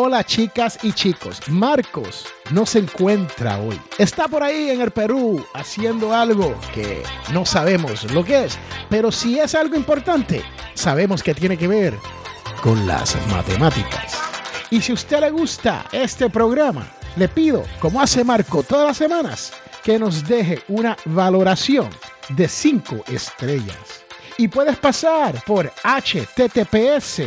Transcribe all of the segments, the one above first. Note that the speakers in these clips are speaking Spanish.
Hola chicas y chicos, Marcos no se encuentra hoy. Está por ahí en el Perú haciendo algo que no sabemos lo que es, pero si es algo importante, sabemos que tiene que ver con las matemáticas. Y si a usted le gusta este programa, le pido, como hace Marco todas las semanas, que nos deje una valoración de 5 estrellas y puedes pasar por https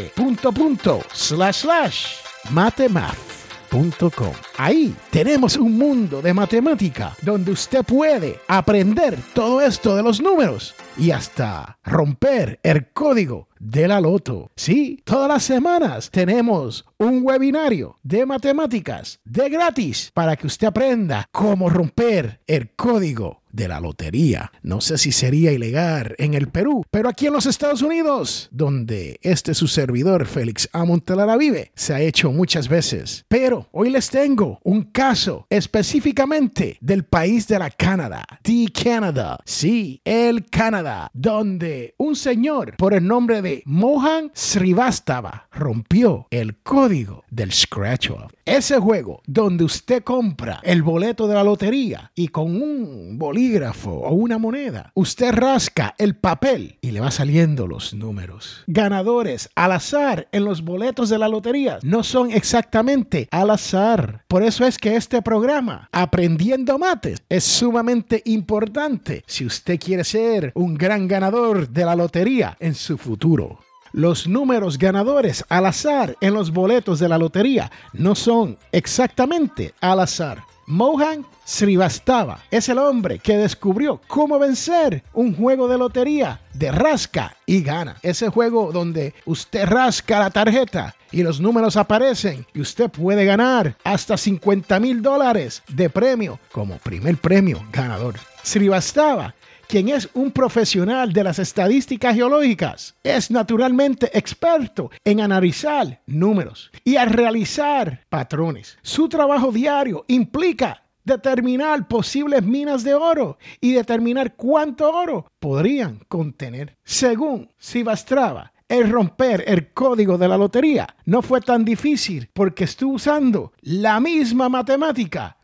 matemath.com. Ahí tenemos un mundo de matemática donde usted puede aprender todo esto de los números y hasta romper el código de la loto. Sí, todas las semanas tenemos un webinario de matemáticas de gratis para que usted aprenda cómo romper el código de la lotería. No sé si sería ilegal en el Perú, pero aquí en los Estados Unidos, donde este su servidor Félix Amontelara vive, se ha hecho muchas veces. Pero hoy les tengo un caso específicamente del país de la Canadá, The Canada. Sí, el Canadá, donde un señor por el nombre de Mohan Srivastava rompió el código del Scratch Off. Ese juego donde usted compra el boleto de la lotería y con un bolígrafo o una moneda, usted rasca el papel y le va saliendo los números. Ganadores al azar en los boletos de la lotería no son exactamente al azar. Por eso es que este programa, Aprendiendo Mates, es sumamente importante si usted quiere ser un gran ganador de la lotería en su futuro. Los números ganadores al azar en los boletos de la lotería no son exactamente al azar. Mohan Srivastava es el hombre que descubrió cómo vencer un juego de lotería de rasca y gana. Ese juego donde usted rasca la tarjeta y los números aparecen y usted puede ganar hasta 50 mil dólares de premio como primer premio ganador. Srivastava quien es un profesional de las estadísticas geológicas, es naturalmente experto en analizar números y a realizar patrones. Su trabajo diario implica determinar posibles minas de oro y determinar cuánto oro podrían contener. Según Sivastrava, el romper el código de la lotería no fue tan difícil porque estuvo usando la misma matemática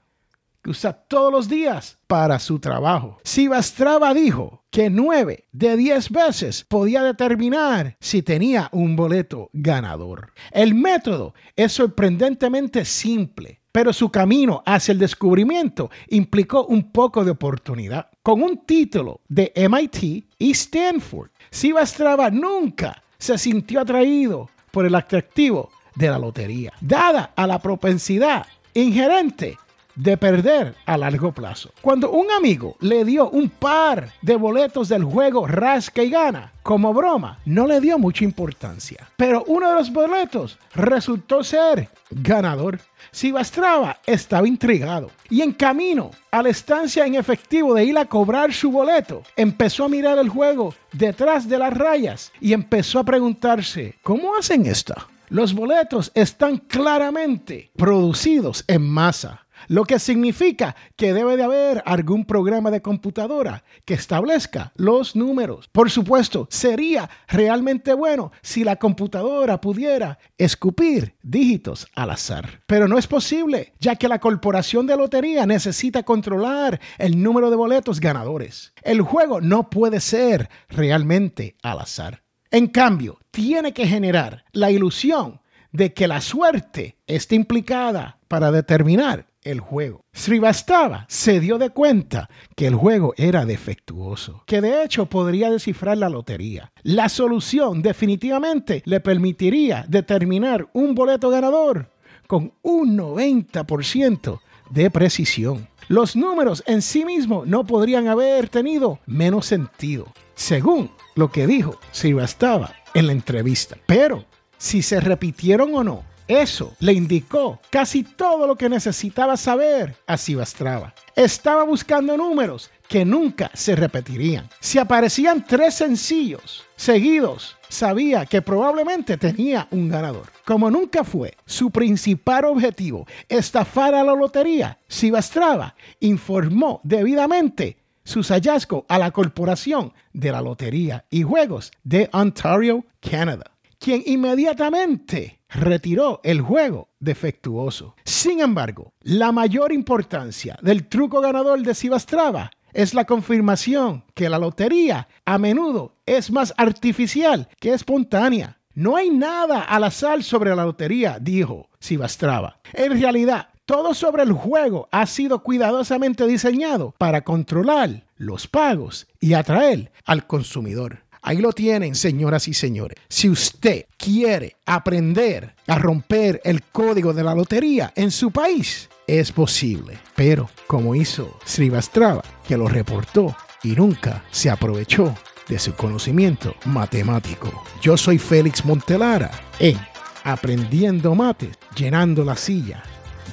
usa todos los días para su trabajo. Sivastrava dijo que nueve de diez veces podía determinar si tenía un boleto ganador. El método es sorprendentemente simple, pero su camino hacia el descubrimiento implicó un poco de oportunidad. Con un título de MIT y Stanford, Sivastrava nunca se sintió atraído por el atractivo de la lotería, dada a la propensidad ingerente de perder a largo plazo. Cuando un amigo le dio un par de boletos del juego Rasca y Gana, como broma, no le dio mucha importancia. Pero uno de los boletos resultó ser ganador. Sivastrava estaba intrigado y en camino a la estancia en efectivo de ir a cobrar su boleto, empezó a mirar el juego detrás de las rayas y empezó a preguntarse, ¿cómo hacen esto? Los boletos están claramente producidos en masa lo que significa que debe de haber algún programa de computadora que establezca los números. Por supuesto, sería realmente bueno si la computadora pudiera escupir dígitos al azar. Pero no es posible, ya que la corporación de lotería necesita controlar el número de boletos ganadores. El juego no puede ser realmente al azar. En cambio, tiene que generar la ilusión de que la suerte está implicada para determinar el juego. Srivastava se dio de cuenta que el juego era defectuoso, que de hecho podría descifrar la lotería. La solución definitivamente le permitiría determinar un boleto ganador con un 90% de precisión. Los números en sí mismos no podrían haber tenido menos sentido, según lo que dijo Srivastava en la entrevista. Pero si se repitieron o no Eso le indicó casi todo lo que necesitaba saber a Sivastrava. Estaba buscando números que nunca se repetirían. Si aparecían tres sencillos seguidos, sabía que probablemente tenía un ganador. Como nunca fue su principal objetivo estafar a la lotería, Sivastrava informó debidamente sus hallazgos a la Corporación de la Lotería y Juegos de Ontario, Canadá, quien inmediatamente retiró el juego defectuoso. Sin embargo, la mayor importancia del truco ganador de Sivastrava es la confirmación que la lotería a menudo es más artificial que espontánea. No hay nada al azar sobre la lotería, dijo Sivastrava. En realidad, todo sobre el juego ha sido cuidadosamente diseñado para controlar los pagos y atraer al consumidor. Ahí lo tienen, señoras y señores. Si usted quiere aprender a romper el código de la lotería en su país, es posible. Pero como hizo Srivastrava, que lo reportó y nunca se aprovechó de su conocimiento matemático. Yo soy Félix Montelara en Aprendiendo Mate, llenando la silla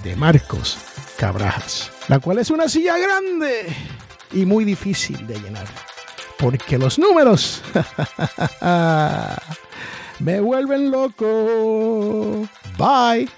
de Marcos Cabrajas, la cual es una silla grande y muy difícil de llenar, porque los números me vuelven loco. Bye.